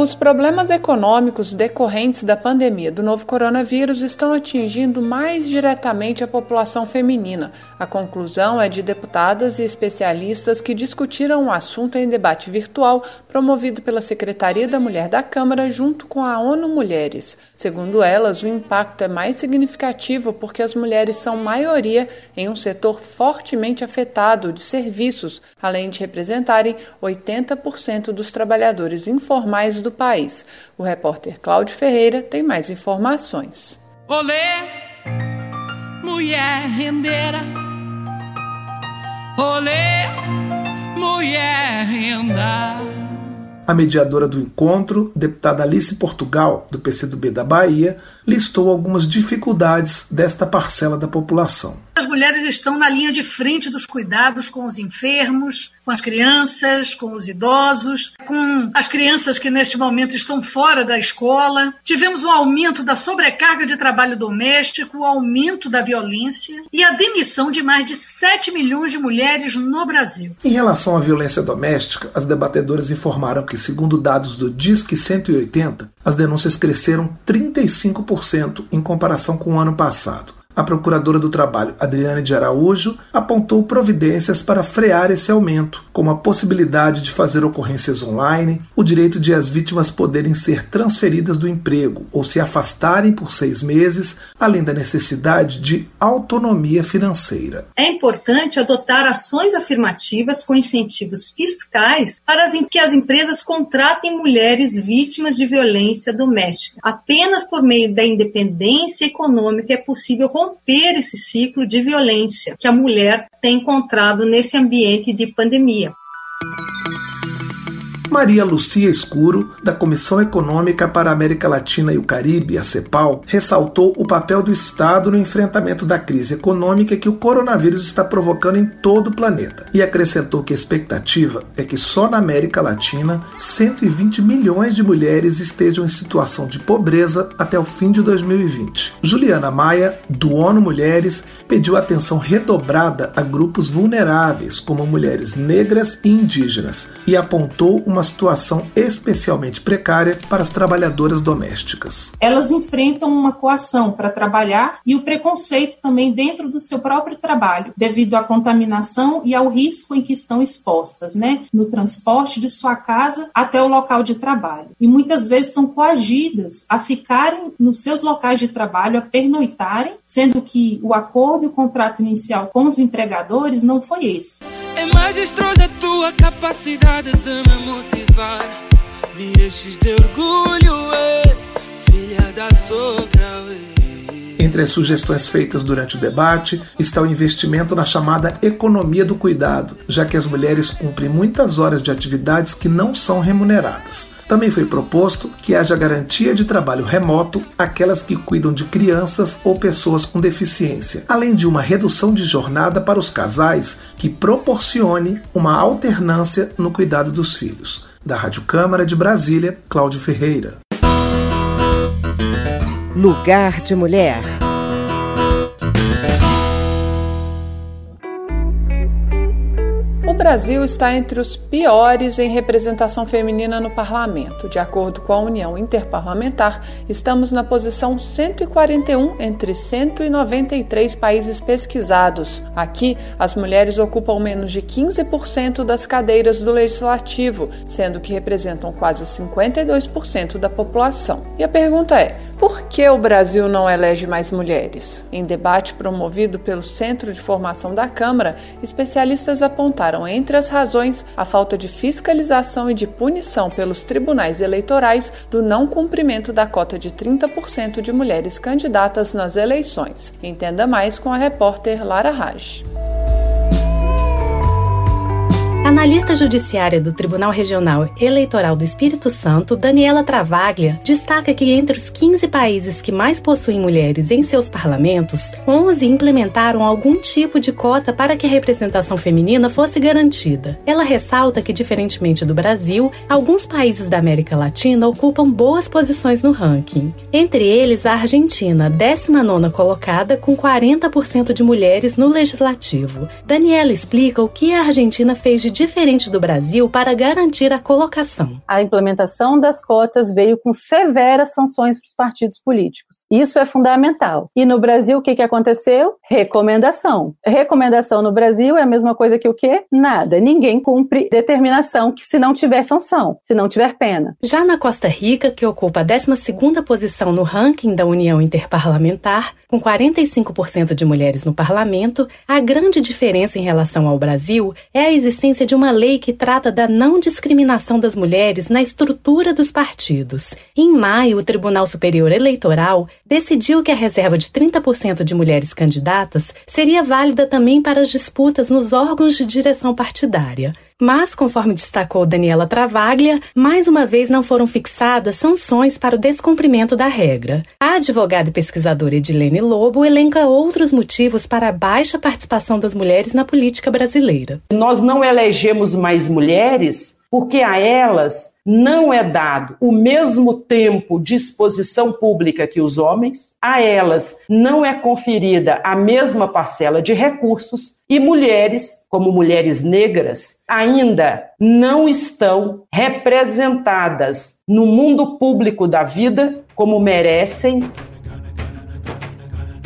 Os problemas econômicos decorrentes da pandemia do novo coronavírus estão atingindo mais diretamente a população feminina. A conclusão é de deputadas e especialistas que discutiram o assunto em debate virtual promovido pela Secretaria da Mulher da Câmara junto com a ONU Mulheres. Segundo elas, o impacto é mais significativo porque as mulheres são maioria em um setor fortemente afetado de serviços, além de representarem 80% dos trabalhadores informais do país. O repórter Cláudio Ferreira tem mais informações. Olê, mulher rendeira. Olê, mulher renda. A mediadora do encontro, deputada Alice Portugal, do PCdoB da Bahia, listou algumas dificuldades desta parcela da população. As mulheres estão na linha de frente dos cuidados com os enfermos, com as crianças, com os idosos, com as crianças que neste momento estão fora da escola. Tivemos um aumento da sobrecarga de trabalho doméstico, o aumento da violência e a demissão de mais de 7 milhões de mulheres no Brasil. Em relação à violência doméstica, as debatedoras informaram que, segundo dados do Disque 180, as denúncias cresceram 35% em comparação com o ano passado. A procuradora do Trabalho, Adriane de Araújo, apontou providências para frear esse aumento, como a possibilidade de fazer ocorrências online, o direito de as vítimas poderem ser transferidas do emprego ou se afastarem por seis meses, além da necessidade de autonomia financeira. É importante adotar ações afirmativas com incentivos fiscais para que as empresas contratem mulheres vítimas de violência doméstica. Apenas por meio da independência econômica é possível romper esse ciclo de violência que a mulher tem encontrado nesse ambiente de pandemia. Maria Lucia Escuro, da Comissão Econômica para a América Latina e o Caribe, a CEPAL, ressaltou o papel do Estado no enfrentamento da crise econômica que o coronavírus está provocando em todo o planeta e acrescentou que a expectativa é que só na América Latina 120 milhões de mulheres estejam em situação de pobreza até o fim de 2020. Juliana Maia, do ONU Mulheres, pediu atenção redobrada a grupos vulneráveis, como mulheres negras e indígenas, e apontou uma uma situação especialmente precária para as trabalhadoras domésticas. Elas enfrentam uma coação para trabalhar e o preconceito também dentro do seu próprio trabalho, devido à contaminação e ao risco em que estão expostas, né, no transporte de sua casa até o local de trabalho. E muitas vezes são coagidas a ficarem nos seus locais de trabalho, a pernoitarem, sendo que o acordo e o contrato inicial com os empregadores não foi esse. É majestrosa a tua capacidade de me motivar. Me enches de orgulho, é, filha da sogra. Entre as sugestões feitas durante o debate está o investimento na chamada economia do cuidado, já que as mulheres cumprem muitas horas de atividades que não são remuneradas. Também foi proposto que haja garantia de trabalho remoto àquelas que cuidam de crianças ou pessoas com deficiência, além de uma redução de jornada para os casais que proporcione uma alternância no cuidado dos filhos. Da Rádio Câmara de Brasília, Cláudio Ferreira. Lugar de Mulher. Brasil está entre os piores em representação feminina no parlamento. De acordo com a União Interparlamentar, estamos na posição 141 entre 193 países pesquisados. Aqui, as mulheres ocupam menos de 15% das cadeiras do legislativo, sendo que representam quase 52% da população. E a pergunta é: por que o Brasil não elege mais mulheres? Em debate promovido pelo Centro de Formação da Câmara, especialistas apontaram, entre as razões, a falta de fiscalização e de punição pelos tribunais eleitorais do não cumprimento da cota de 30% de mulheres candidatas nas eleições. Entenda mais com a repórter Lara Raj. Analista judiciária do Tribunal Regional Eleitoral do Espírito Santo, Daniela Travaglia, destaca que entre os 15 países que mais possuem mulheres em seus parlamentos, 11 implementaram algum tipo de cota para que a representação feminina fosse garantida. Ela ressalta que, diferentemente do Brasil, alguns países da América Latina ocupam boas posições no ranking. Entre eles, a Argentina, 19 colocada, com 40% de mulheres no legislativo. Daniela explica o que a Argentina fez de diferente do Brasil para garantir a colocação. A implementação das cotas veio com severas sanções para os partidos políticos. Isso é fundamental. E no Brasil, o que, que aconteceu? Recomendação. Recomendação no Brasil é a mesma coisa que o quê? Nada. Ninguém cumpre determinação que se não tiver sanção, se não tiver pena. Já na Costa Rica, que ocupa a 12ª posição no ranking da União Interparlamentar, com 45% de mulheres no parlamento, a grande diferença em relação ao Brasil é a existência de uma lei que trata da não discriminação das mulheres na estrutura dos partidos. Em maio, o Tribunal Superior Eleitoral decidiu que a reserva de 30% de mulheres candidatas seria válida também para as disputas nos órgãos de direção partidária. Mas, conforme destacou Daniela Travaglia, mais uma vez não foram fixadas sanções para o descumprimento da regra. A advogada e pesquisadora Edilene Lobo elenca outros motivos para a baixa participação das mulheres na política brasileira. Nós não elegemos mais mulheres porque a elas não é dado o mesmo tempo de exposição pública que os homens, a elas não é conferida a mesma parcela de recursos e mulheres, como mulheres negras, ainda não estão representadas no mundo público da vida como merecem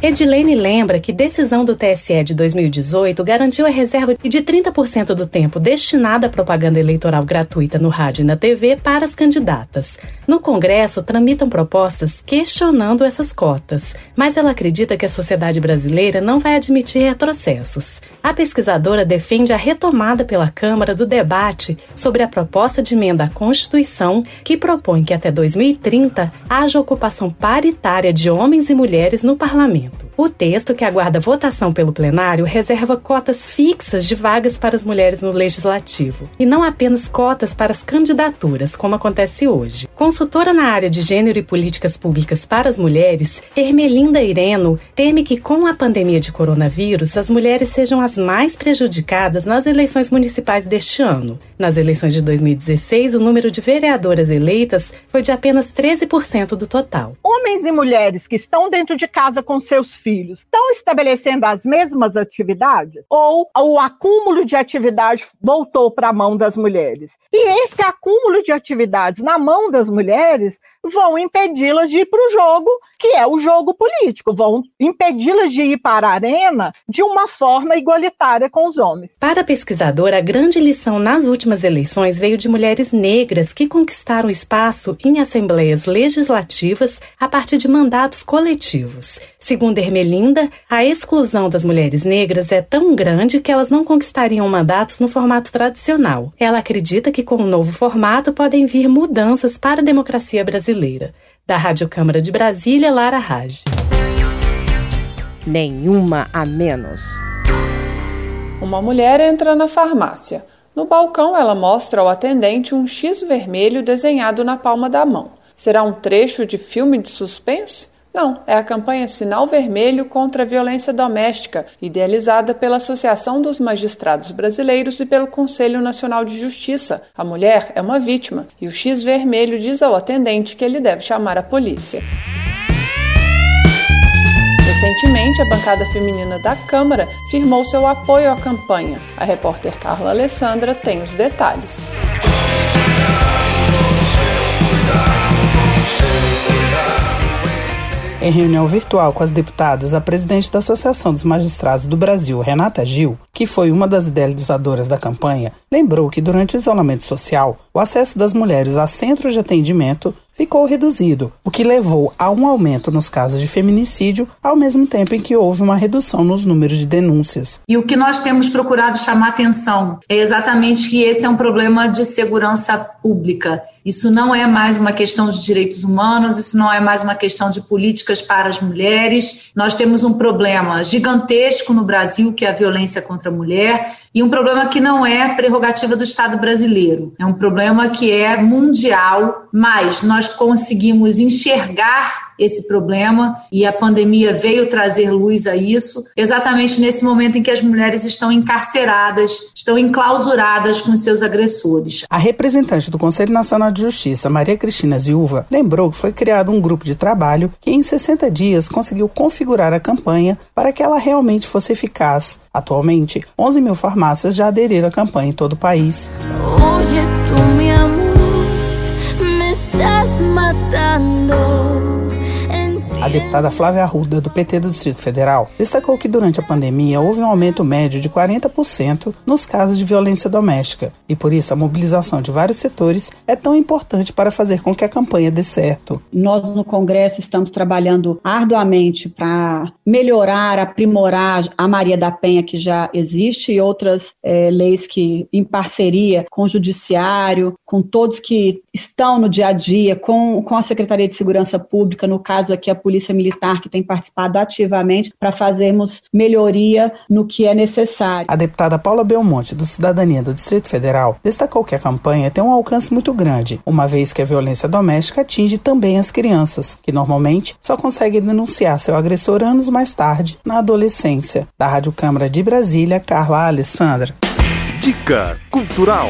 Edilene lembra que decisão do TSE de 2018 garantiu a reserva de 30% do tempo destinada à propaganda eleitoral gratuita no rádio e na TV para as candidatas. No Congresso, tramitam propostas questionando essas cotas, mas ela acredita que a sociedade brasileira não vai admitir retrocessos. A pesquisadora defende a retomada pela Câmara do debate sobre a proposta de emenda à Constituição que propõe que até 2030 haja ocupação paritária de homens e mulheres no parlamento momento. O texto, que aguarda votação pelo plenário, reserva cotas fixas de vagas para as mulheres no legislativo, e não apenas cotas para as candidaturas, como acontece hoje. Consultora na área de gênero e políticas públicas para as mulheres, Ermelinda Ireno teme que, com a pandemia de coronavírus, as mulheres sejam as mais prejudicadas nas eleições municipais deste ano. Nas eleições de 2016, o número de vereadoras eleitas foi de apenas 13% do total. Homens e mulheres que estão dentro de casa com seus filhos filhos estão estabelecendo as mesmas atividades ou o acúmulo de atividades voltou para a mão das mulheres? E esse acúmulo de atividades na mão das mulheres vão impedi-las de ir para o jogo, que é o jogo político, vão impedi-las de ir para a arena de uma forma igualitária com os homens. Para a pesquisadora, a grande lição nas últimas eleições veio de mulheres negras que conquistaram espaço em assembleias legislativas a partir de mandatos coletivos. Segundo Hermínio Ermelinda, a exclusão das mulheres negras é tão grande que elas não conquistariam mandatos no formato tradicional. Ela acredita que com o novo formato podem vir mudanças para a democracia brasileira. Da Rádio Câmara de Brasília, Lara Raj. Nenhuma a menos. Uma mulher entra na farmácia. No balcão, ela mostra ao atendente um X vermelho desenhado na palma da mão. Será um trecho de filme de suspense? Não, é a campanha Sinal Vermelho contra a Violência Doméstica, idealizada pela Associação dos Magistrados Brasileiros e pelo Conselho Nacional de Justiça. A mulher é uma vítima e o X vermelho diz ao atendente que ele deve chamar a polícia. Recentemente, a bancada feminina da Câmara firmou seu apoio à campanha. A repórter Carla Alessandra tem os detalhes. Em reunião virtual com as deputadas, a presidente da Associação dos Magistrados do Brasil, Renata Gil, que foi uma das idealizadoras da campanha, lembrou que durante o isolamento social, o acesso das mulheres a centros de atendimento ficou reduzido, o que levou a um aumento nos casos de feminicídio, ao mesmo tempo em que houve uma redução nos números de denúncias. E o que nós temos procurado chamar atenção é exatamente que esse é um problema de segurança pública. Isso não é mais uma questão de direitos humanos, isso não é mais uma questão de políticas para as mulheres. Nós temos um problema gigantesco no Brasil, que é a violência contra a mulher, e um problema que não é prerrogativa do Estado brasileiro, é um problema que é mundial, mas nós conseguimos enxergar esse problema e a pandemia veio trazer luz a isso, exatamente nesse momento em que as mulheres estão encarceradas, estão enclausuradas com seus agressores. A representante do Conselho Nacional de Justiça, Maria Cristina Ziuva, lembrou que foi criado um grupo de trabalho que em 60 dias conseguiu configurar a campanha para que ela realmente fosse eficaz. Atualmente, 11 mil farmácias já aderiram à campanha em todo o país. Oye, tu, mi amor, me estás matando. A deputada Flávia Arruda, do PT do Distrito Federal, destacou que durante a pandemia houve um aumento médio de 40% nos casos de violência doméstica e por isso a mobilização de vários setores é tão importante para fazer com que a campanha dê certo. Nós no Congresso estamos trabalhando arduamente para melhorar, aprimorar a Maria da Penha que já existe e outras é, leis que em parceria com o Judiciário, com todos que estão no dia a dia, com, com a Secretaria de Segurança Pública, no caso aqui a Polícia Militar, que tem participado ativamente para fazermos melhoria no que é necessário. A deputada Paula Belmonte, do Cidadania do Distrito Federal, destacou que a campanha tem um alcance muito grande, uma vez que a violência doméstica atinge também as crianças, que normalmente só conseguem denunciar seu agressor anos mais tarde, na adolescência. Da Rádio Câmara de Brasília, Carla Alessandra. Dica Cultural.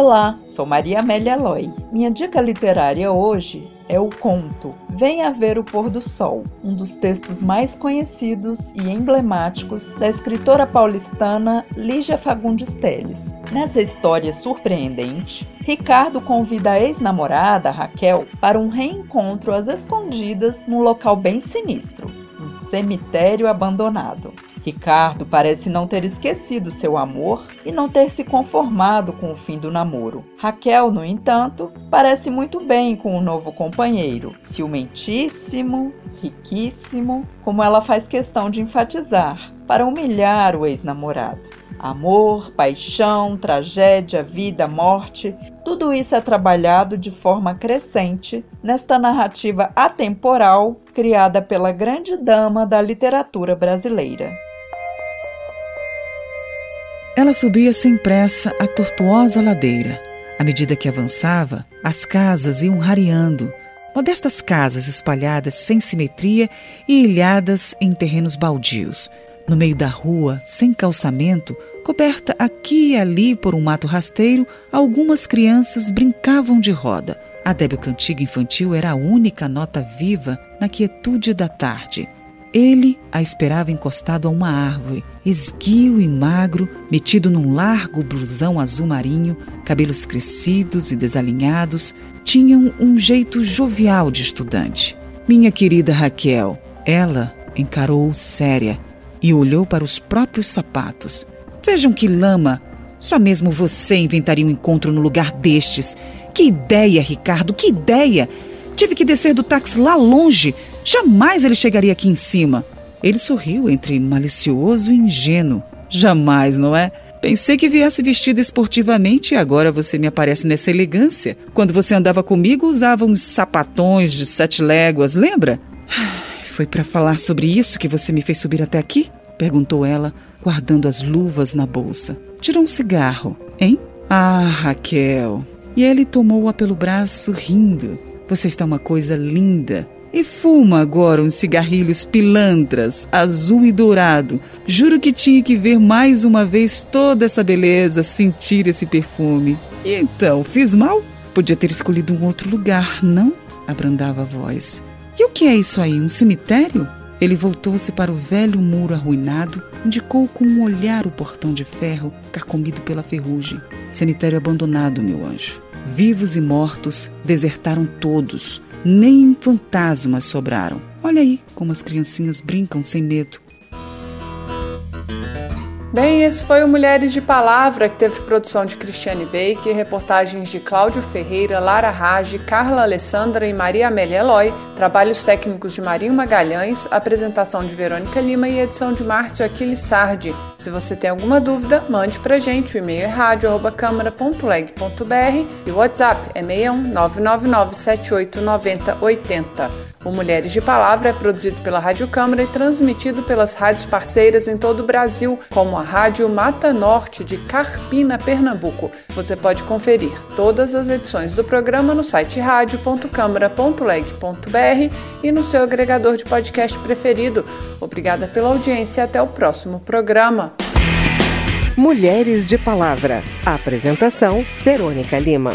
Olá, sou Maria Amélia Loy. Minha dica literária hoje é o conto Venha Ver o Pôr do Sol, um dos textos mais conhecidos e emblemáticos da escritora paulistana Lígia Fagundes Telles. Nessa história surpreendente, Ricardo convida a ex-namorada, Raquel, para um reencontro às escondidas num local bem sinistro, um cemitério abandonado. Ricardo parece não ter esquecido seu amor e não ter se conformado com o fim do namoro. Raquel, no entanto, parece muito bem com o novo companheiro, ciumentíssimo, riquíssimo, como ela faz questão de enfatizar, para humilhar o ex-namorado. Amor, paixão, tragédia, vida, morte, tudo isso é trabalhado de forma crescente nesta narrativa atemporal criada pela grande dama da literatura brasileira. Ela subia sem pressa a tortuosa ladeira. À medida que avançava, as casas iam rareando. Modestas casas espalhadas sem simetria e ilhadas em terrenos baldios. No meio da rua, sem calçamento, coberta aqui e ali por um mato rasteiro, algumas crianças brincavam de roda. A débil cantiga infantil era a única nota viva na quietude da tarde. Ele a esperava encostado a uma árvore, esguio e magro, metido num largo blusão azul marinho, cabelos crescidos e desalinhados, tinham um jeito jovial de estudante. Minha querida Raquel, ela encarou-o séria e olhou para os próprios sapatos. Vejam que lama! Só mesmo você inventaria um encontro no lugar destes. Que ideia, Ricardo, que ideia! Tive que descer do táxi lá longe Jamais ele chegaria aqui em cima. Ele sorriu entre malicioso e ingênuo. Jamais, não é? Pensei que viesse vestida esportivamente e agora você me aparece nessa elegância. Quando você andava comigo, usava uns sapatões de sete léguas, lembra? Foi para falar sobre isso que você me fez subir até aqui? Perguntou ela, guardando as luvas na bolsa. Tirou um cigarro, hein? Ah, Raquel. E ele tomou-a pelo braço, rindo. Você está uma coisa linda. E fuma agora uns cigarrilhos pilantras, azul e dourado. Juro que tinha que ver mais uma vez toda essa beleza, sentir esse perfume. E então, fiz mal? Podia ter escolhido um outro lugar, não? Abrandava a voz. E o que é isso aí? Um cemitério? Ele voltou-se para o velho muro arruinado, indicou com um olhar o portão de ferro, carcomido pela ferrugem. Cemitério abandonado, meu anjo. Vivos e mortos desertaram todos nem fantasmas sobraram. Olha aí como as criancinhas brincam sem medo. Bem, esse foi o Mulheres de Palavra, que teve produção de Cristiane Baker, reportagens de Cláudio Ferreira, Lara Rage, Carla Alessandra e Maria Amélia Eloy, trabalhos técnicos de Marinho Magalhães, apresentação de Verônica Lima e edição de Márcio Aquiles Sardi. Se você tem alguma dúvida, mande pra gente. O e-mail é rádio.câmara.leg.br e o WhatsApp é 61 999 78 90 80. O Mulheres de Palavra é produzido pela Rádio Câmara e transmitido pelas rádios parceiras em todo o Brasil, como a Rádio Mata Norte de Carpina, Pernambuco. Você pode conferir todas as edições do programa no site rádio.câmara.leg.br e no seu agregador de podcast preferido. Obrigada pela audiência e até o próximo programa. Mulheres de Palavra. Apresentação: Verônica Lima.